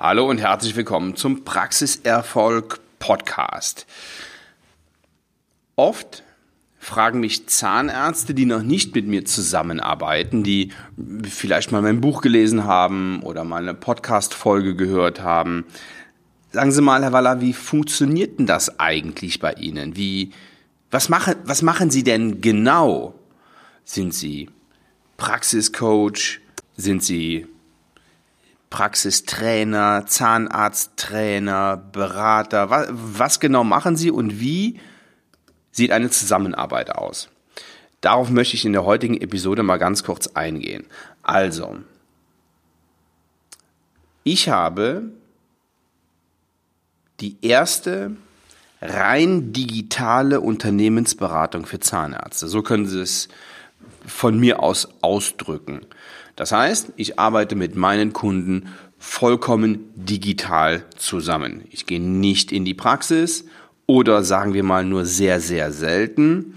Hallo und herzlich willkommen zum Praxiserfolg Podcast. Oft fragen mich Zahnärzte, die noch nicht mit mir zusammenarbeiten, die vielleicht mal mein Buch gelesen haben oder mal eine Podcast-Folge gehört haben. Sagen Sie mal, Herr Waller, wie funktioniert denn das eigentlich bei Ihnen? Wie, was machen, was machen Sie denn genau? Sind Sie Praxiscoach? Sind Sie Praxistrainer, Zahnarzttrainer, Berater? Was, was genau machen Sie und wie sieht eine Zusammenarbeit aus? Darauf möchte ich in der heutigen Episode mal ganz kurz eingehen. Also, ich habe die erste rein digitale Unternehmensberatung für Zahnärzte. So können Sie es von mir aus ausdrücken. Das heißt, ich arbeite mit meinen Kunden vollkommen digital zusammen. Ich gehe nicht in die Praxis oder sagen wir mal nur sehr, sehr selten.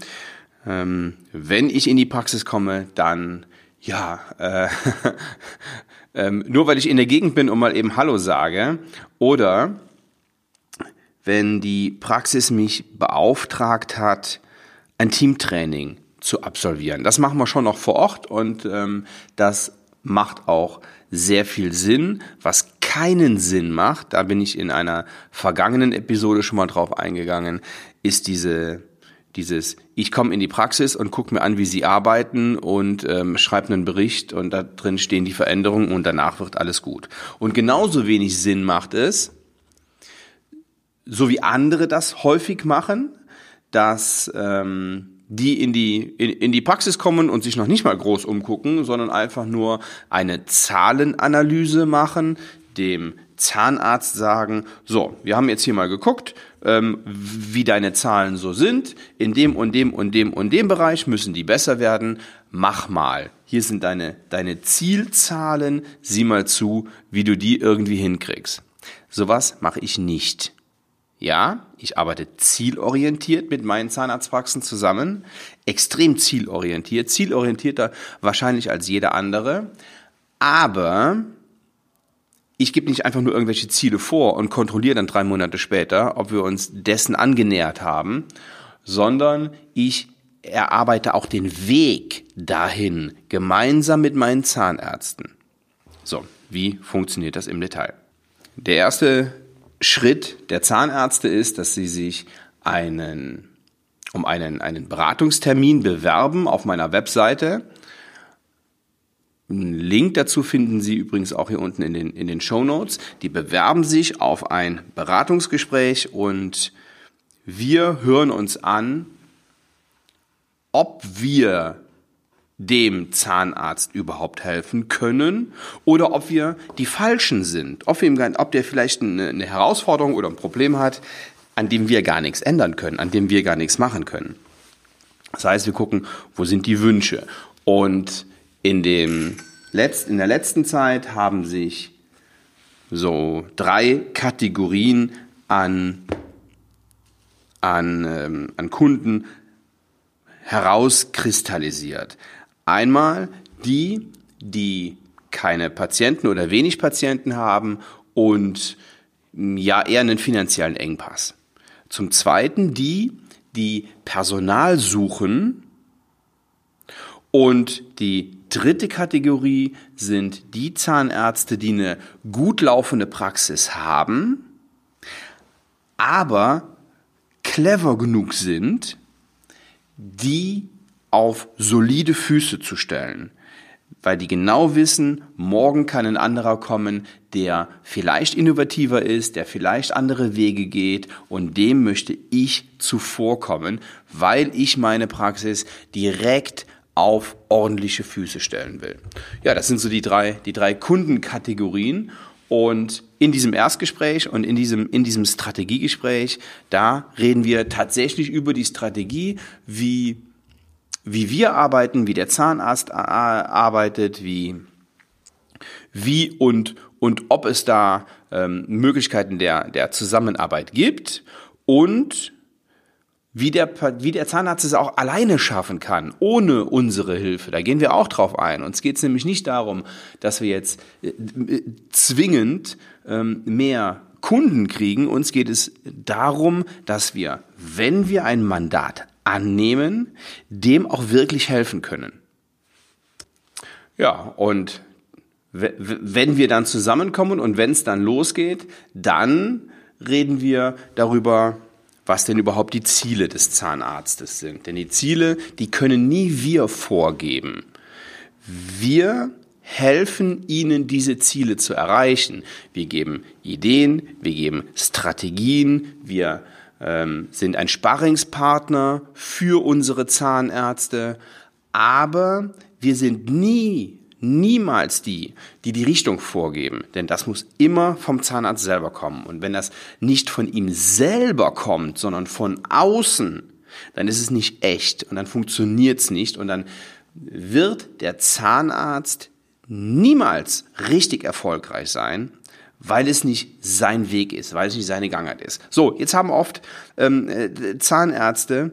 Ähm, wenn ich in die Praxis komme, dann ja, äh, ähm, nur weil ich in der Gegend bin und mal eben Hallo sage oder wenn die Praxis mich beauftragt hat, ein Teamtraining zu absolvieren. Das machen wir schon noch vor Ort und ähm, das macht auch sehr viel Sinn. Was keinen Sinn macht, da bin ich in einer vergangenen Episode schon mal drauf eingegangen, ist diese dieses, ich komme in die Praxis und gucke mir an, wie sie arbeiten und ähm, schreibe einen Bericht und da drin stehen die Veränderungen und danach wird alles gut. Und genauso wenig Sinn macht es, so wie andere das häufig machen, dass ähm, die in die, in, in die Praxis kommen und sich noch nicht mal groß umgucken, sondern einfach nur eine Zahlenanalyse machen, dem Zahnarzt sagen, so, wir haben jetzt hier mal geguckt, ähm, wie deine Zahlen so sind. In dem und dem und dem und dem Bereich müssen die besser werden. Mach mal. Hier sind deine, deine Zielzahlen. Sieh mal zu, wie du die irgendwie hinkriegst. Sowas mache ich nicht. Ja, ich arbeite zielorientiert mit meinen Zahnarztpraxen zusammen, extrem zielorientiert, zielorientierter wahrscheinlich als jeder andere, aber ich gebe nicht einfach nur irgendwelche Ziele vor und kontrolliere dann drei Monate später, ob wir uns dessen angenähert haben, sondern ich erarbeite auch den Weg dahin gemeinsam mit meinen Zahnärzten. So, wie funktioniert das im Detail? Der erste Schritt der Zahnärzte ist, dass sie sich einen, um einen, einen Beratungstermin bewerben auf meiner Webseite. Einen Link dazu finden Sie übrigens auch hier unten in den, in den Show Notes. Die bewerben sich auf ein Beratungsgespräch und wir hören uns an, ob wir dem Zahnarzt überhaupt helfen können oder ob wir die Falschen sind, ob, wir ob der vielleicht eine, eine Herausforderung oder ein Problem hat, an dem wir gar nichts ändern können, an dem wir gar nichts machen können. Das heißt, wir gucken, wo sind die Wünsche. Und in, dem Letzt, in der letzten Zeit haben sich so drei Kategorien an, an, ähm, an Kunden herauskristallisiert. Einmal die, die keine Patienten oder wenig Patienten haben und ja eher einen finanziellen Engpass. Zum Zweiten die, die Personal suchen. Und die dritte Kategorie sind die Zahnärzte, die eine gut laufende Praxis haben, aber clever genug sind, die auf solide Füße zu stellen, weil die genau wissen, morgen kann ein anderer kommen, der vielleicht innovativer ist, der vielleicht andere Wege geht und dem möchte ich zuvorkommen, weil ich meine Praxis direkt auf ordentliche Füße stellen will. Ja, das sind so die drei, die drei Kundenkategorien und in diesem Erstgespräch und in diesem, in diesem Strategiegespräch, da reden wir tatsächlich über die Strategie, wie wie wir arbeiten, wie der Zahnarzt arbeitet, wie, wie und, und ob es da ähm, Möglichkeiten der, der Zusammenarbeit gibt und wie der, wie der Zahnarzt es auch alleine schaffen kann, ohne unsere Hilfe. Da gehen wir auch drauf ein. Uns geht es nämlich nicht darum, dass wir jetzt äh, zwingend ähm, mehr Kunden kriegen. Uns geht es darum, dass wir, wenn wir ein Mandat annehmen, dem auch wirklich helfen können. Ja, und wenn wir dann zusammenkommen und wenn es dann losgeht, dann reden wir darüber, was denn überhaupt die Ziele des Zahnarztes sind. Denn die Ziele, die können nie wir vorgeben. Wir helfen ihnen, diese Ziele zu erreichen. Wir geben Ideen, wir geben Strategien, wir ähm, sind ein Sparringspartner für unsere Zahnärzte, aber wir sind nie niemals die, die die Richtung vorgeben, denn das muss immer vom Zahnarzt selber kommen. Und wenn das nicht von ihm selber kommt, sondern von außen, dann ist es nicht echt und dann funktioniert es nicht. Und dann wird der Zahnarzt niemals richtig erfolgreich sein, weil es nicht sein Weg ist, weil es nicht seine Gangart ist. So, jetzt haben oft ähm, äh, Zahnärzte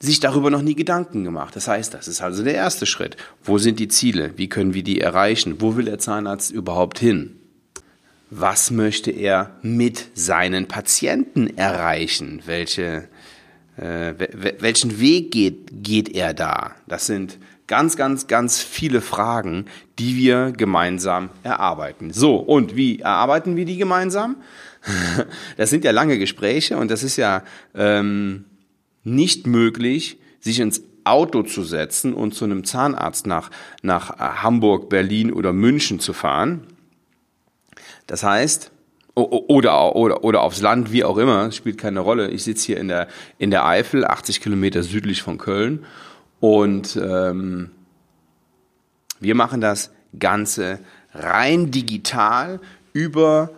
sich darüber noch nie Gedanken gemacht. Das heißt, das ist also der erste Schritt. Wo sind die Ziele? Wie können wir die erreichen? Wo will der Zahnarzt überhaupt hin? Was möchte er mit seinen Patienten erreichen? Welche, äh, welchen Weg geht, geht er da? Das sind ganz, ganz, ganz viele Fragen, die wir gemeinsam erarbeiten. So, und wie erarbeiten wir die gemeinsam? Das sind ja lange Gespräche und das ist ja ähm, nicht möglich, sich ins Auto zu setzen und zu einem Zahnarzt nach, nach Hamburg, Berlin oder München zu fahren. Das heißt, oder, oder, oder aufs Land, wie auch immer, spielt keine Rolle. Ich sitze hier in der, in der Eifel, 80 Kilometer südlich von Köln und ähm, wir machen das Ganze rein digital über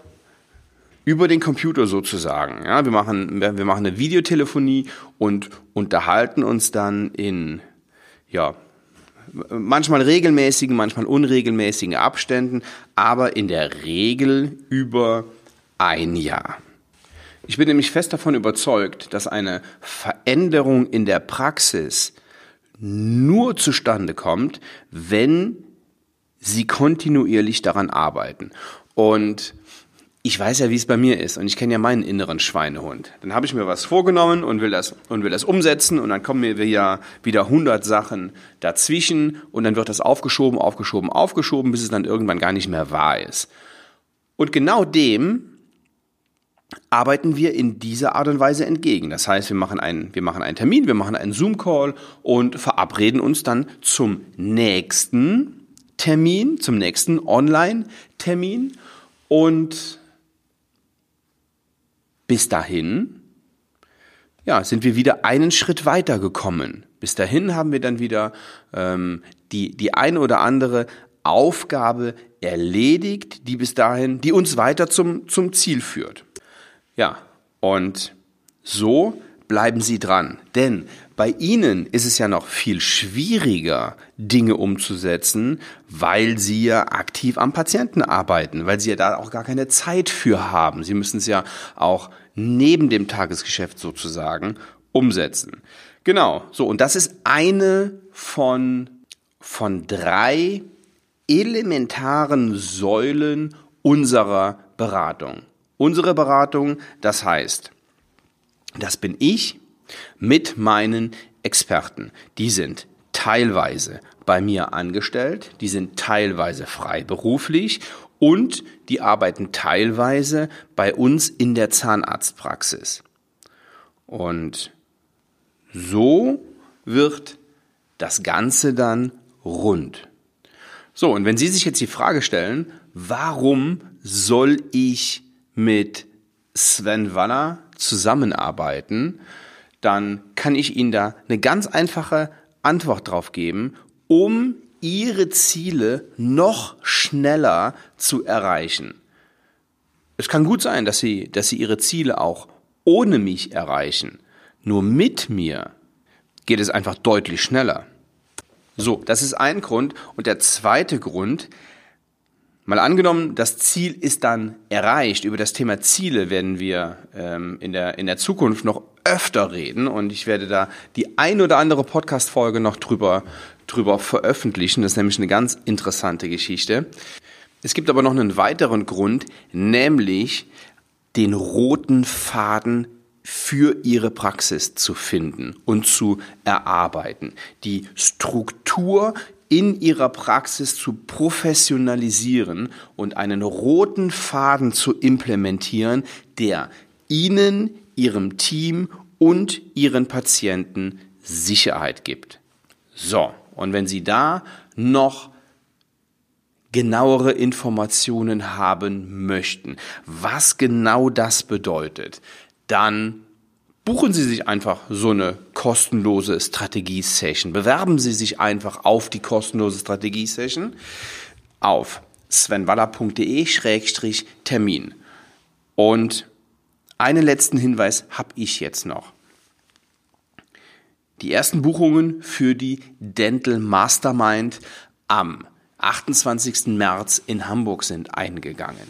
über den Computer sozusagen. Ja, wir machen, wir machen eine Videotelefonie und unterhalten uns dann in, ja, manchmal regelmäßigen, manchmal unregelmäßigen Abständen, aber in der Regel über ein Jahr. Ich bin nämlich fest davon überzeugt, dass eine Veränderung in der Praxis nur zustande kommt, wenn sie kontinuierlich daran arbeiten. Und ich weiß ja, wie es bei mir ist und ich kenne ja meinen inneren Schweinehund. Dann habe ich mir was vorgenommen und will das und will das umsetzen und dann kommen mir wieder wieder hundert Sachen dazwischen und dann wird das aufgeschoben, aufgeschoben, aufgeschoben, bis es dann irgendwann gar nicht mehr wahr ist. Und genau dem arbeiten wir in dieser Art und Weise entgegen. Das heißt, wir machen einen, wir machen einen Termin, wir machen einen Zoom-Call und verabreden uns dann zum nächsten Termin, zum nächsten Online-Termin und bis dahin, ja, sind wir wieder einen Schritt weiter gekommen. Bis dahin haben wir dann wieder ähm, die, die eine oder andere Aufgabe erledigt, die bis dahin, die uns weiter zum, zum Ziel führt. Ja, und so bleiben Sie dran. Denn bei Ihnen ist es ja noch viel schwieriger, Dinge umzusetzen, weil Sie ja aktiv am Patienten arbeiten, weil Sie ja da auch gar keine Zeit für haben. Sie müssen es ja auch neben dem Tagesgeschäft sozusagen umsetzen. Genau, so, und das ist eine von, von drei elementaren Säulen unserer Beratung. Unsere Beratung, das heißt, das bin ich mit meinen Experten. Die sind teilweise bei mir angestellt, die sind teilweise freiberuflich und die arbeiten teilweise bei uns in der Zahnarztpraxis. Und so wird das Ganze dann rund. So, und wenn Sie sich jetzt die Frage stellen, warum soll ich mit Sven Waller zusammenarbeiten, dann kann ich Ihnen da eine ganz einfache Antwort drauf geben, um ihre Ziele noch schneller zu erreichen. Es kann gut sein, dass sie, dass sie ihre Ziele auch ohne mich erreichen. Nur mit mir geht es einfach deutlich schneller. So, das ist ein Grund. Und der zweite Grund, Mal angenommen, das Ziel ist dann erreicht. Über das Thema Ziele werden wir ähm, in, der, in der Zukunft noch öfter reden und ich werde da die ein oder andere Podcast-Folge noch drüber, drüber veröffentlichen. Das ist nämlich eine ganz interessante Geschichte. Es gibt aber noch einen weiteren Grund, nämlich den roten Faden für ihre Praxis zu finden und zu erarbeiten. Die Struktur in ihrer Praxis zu professionalisieren und einen roten Faden zu implementieren, der ihnen, ihrem Team und ihren Patienten Sicherheit gibt. So, und wenn Sie da noch genauere Informationen haben möchten, was genau das bedeutet, dann buchen Sie sich einfach so eine kostenlose Strategie-Session. Bewerben Sie sich einfach auf die kostenlose Strategie-Session auf svenwaller.de-termin. Und einen letzten Hinweis habe ich jetzt noch. Die ersten Buchungen für die Dental Mastermind am 28. März in Hamburg sind eingegangen.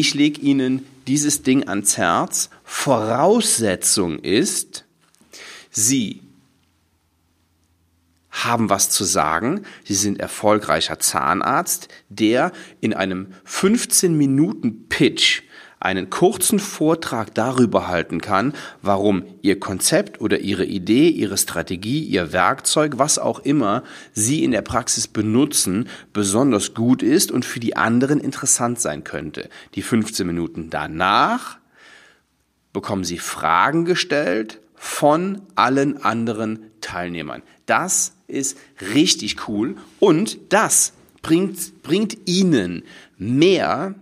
Ich lege Ihnen dieses Ding ans Herz. Voraussetzung ist, Sie haben was zu sagen. Sie sind erfolgreicher Zahnarzt, der in einem 15 Minuten Pitch einen kurzen Vortrag darüber halten kann, warum Ihr Konzept oder Ihre Idee, Ihre Strategie, Ihr Werkzeug, was auch immer Sie in der Praxis benutzen, besonders gut ist und für die anderen interessant sein könnte. Die 15 Minuten danach bekommen Sie Fragen gestellt von allen anderen Teilnehmern. Das ist richtig cool und das bringt, bringt Ihnen mehr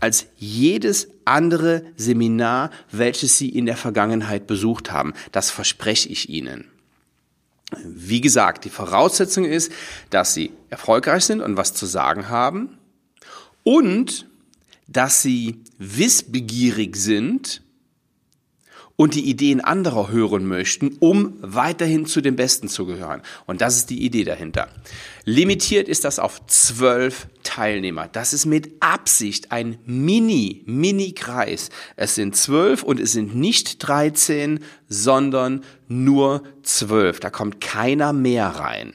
als jedes andere Seminar, welches Sie in der Vergangenheit besucht haben. Das verspreche ich Ihnen. Wie gesagt, die Voraussetzung ist, dass Sie erfolgreich sind und was zu sagen haben und dass Sie wissbegierig sind und die Ideen anderer hören möchten, um weiterhin zu den Besten zu gehören. Und das ist die Idee dahinter. Limitiert ist das auf zwölf Teilnehmer. Das ist mit Absicht ein Mini, Mini-Kreis. Es sind zwölf und es sind nicht 13, sondern nur zwölf. Da kommt keiner mehr rein.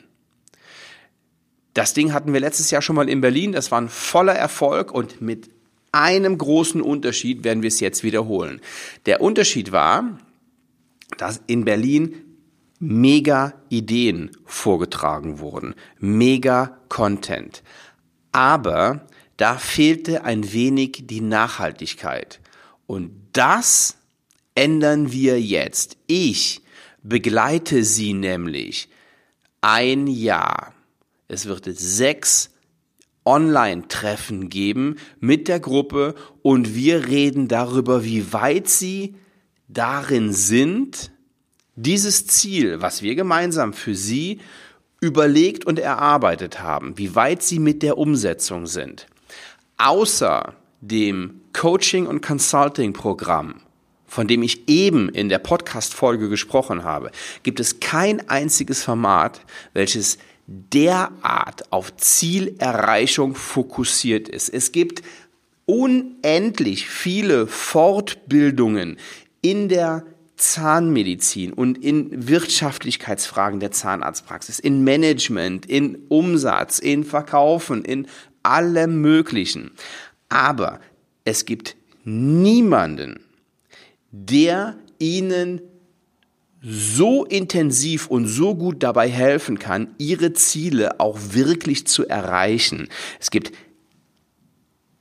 Das Ding hatten wir letztes Jahr schon mal in Berlin. Das war ein voller Erfolg und mit einem großen Unterschied werden wir es jetzt wiederholen. Der Unterschied war, dass in Berlin mega Ideen vorgetragen wurden, mega Content. Aber da fehlte ein wenig die Nachhaltigkeit. Und das ändern wir jetzt. Ich begleite Sie nämlich ein Jahr. Es wird sechs Online-Treffen geben mit der Gruppe und wir reden darüber, wie weit sie darin sind, dieses Ziel, was wir gemeinsam für sie überlegt und erarbeitet haben, wie weit sie mit der Umsetzung sind. Außer dem Coaching- und Consulting-Programm, von dem ich eben in der Podcast-Folge gesprochen habe, gibt es kein einziges Format, welches derart auf Zielerreichung fokussiert ist. Es gibt unendlich viele Fortbildungen in der Zahnmedizin und in Wirtschaftlichkeitsfragen der Zahnarztpraxis, in Management, in Umsatz, in Verkaufen, in allem Möglichen. Aber es gibt niemanden, der Ihnen so intensiv und so gut dabei helfen kann, ihre Ziele auch wirklich zu erreichen. Es gibt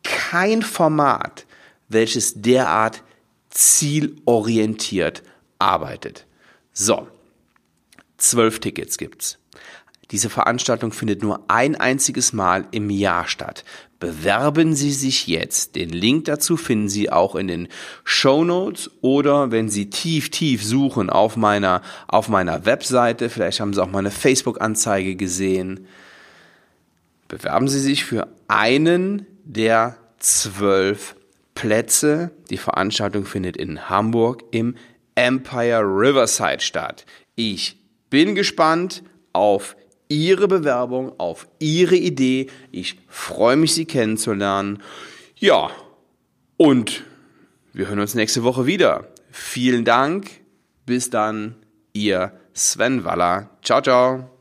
kein Format, welches derart zielorientiert arbeitet. So, zwölf Tickets gibt's. Diese Veranstaltung findet nur ein einziges Mal im Jahr statt. Bewerben Sie sich jetzt. Den Link dazu finden Sie auch in den Show Notes oder wenn Sie tief, tief suchen auf meiner, auf meiner Webseite. Vielleicht haben Sie auch mal eine Facebook-Anzeige gesehen. Bewerben Sie sich für einen der zwölf Plätze. Die Veranstaltung findet in Hamburg im Empire Riverside statt. Ich bin gespannt auf Ihre Bewerbung, auf Ihre Idee. Ich freue mich, Sie kennenzulernen. Ja, und wir hören uns nächste Woche wieder. Vielen Dank. Bis dann, Ihr Sven Waller. Ciao, ciao.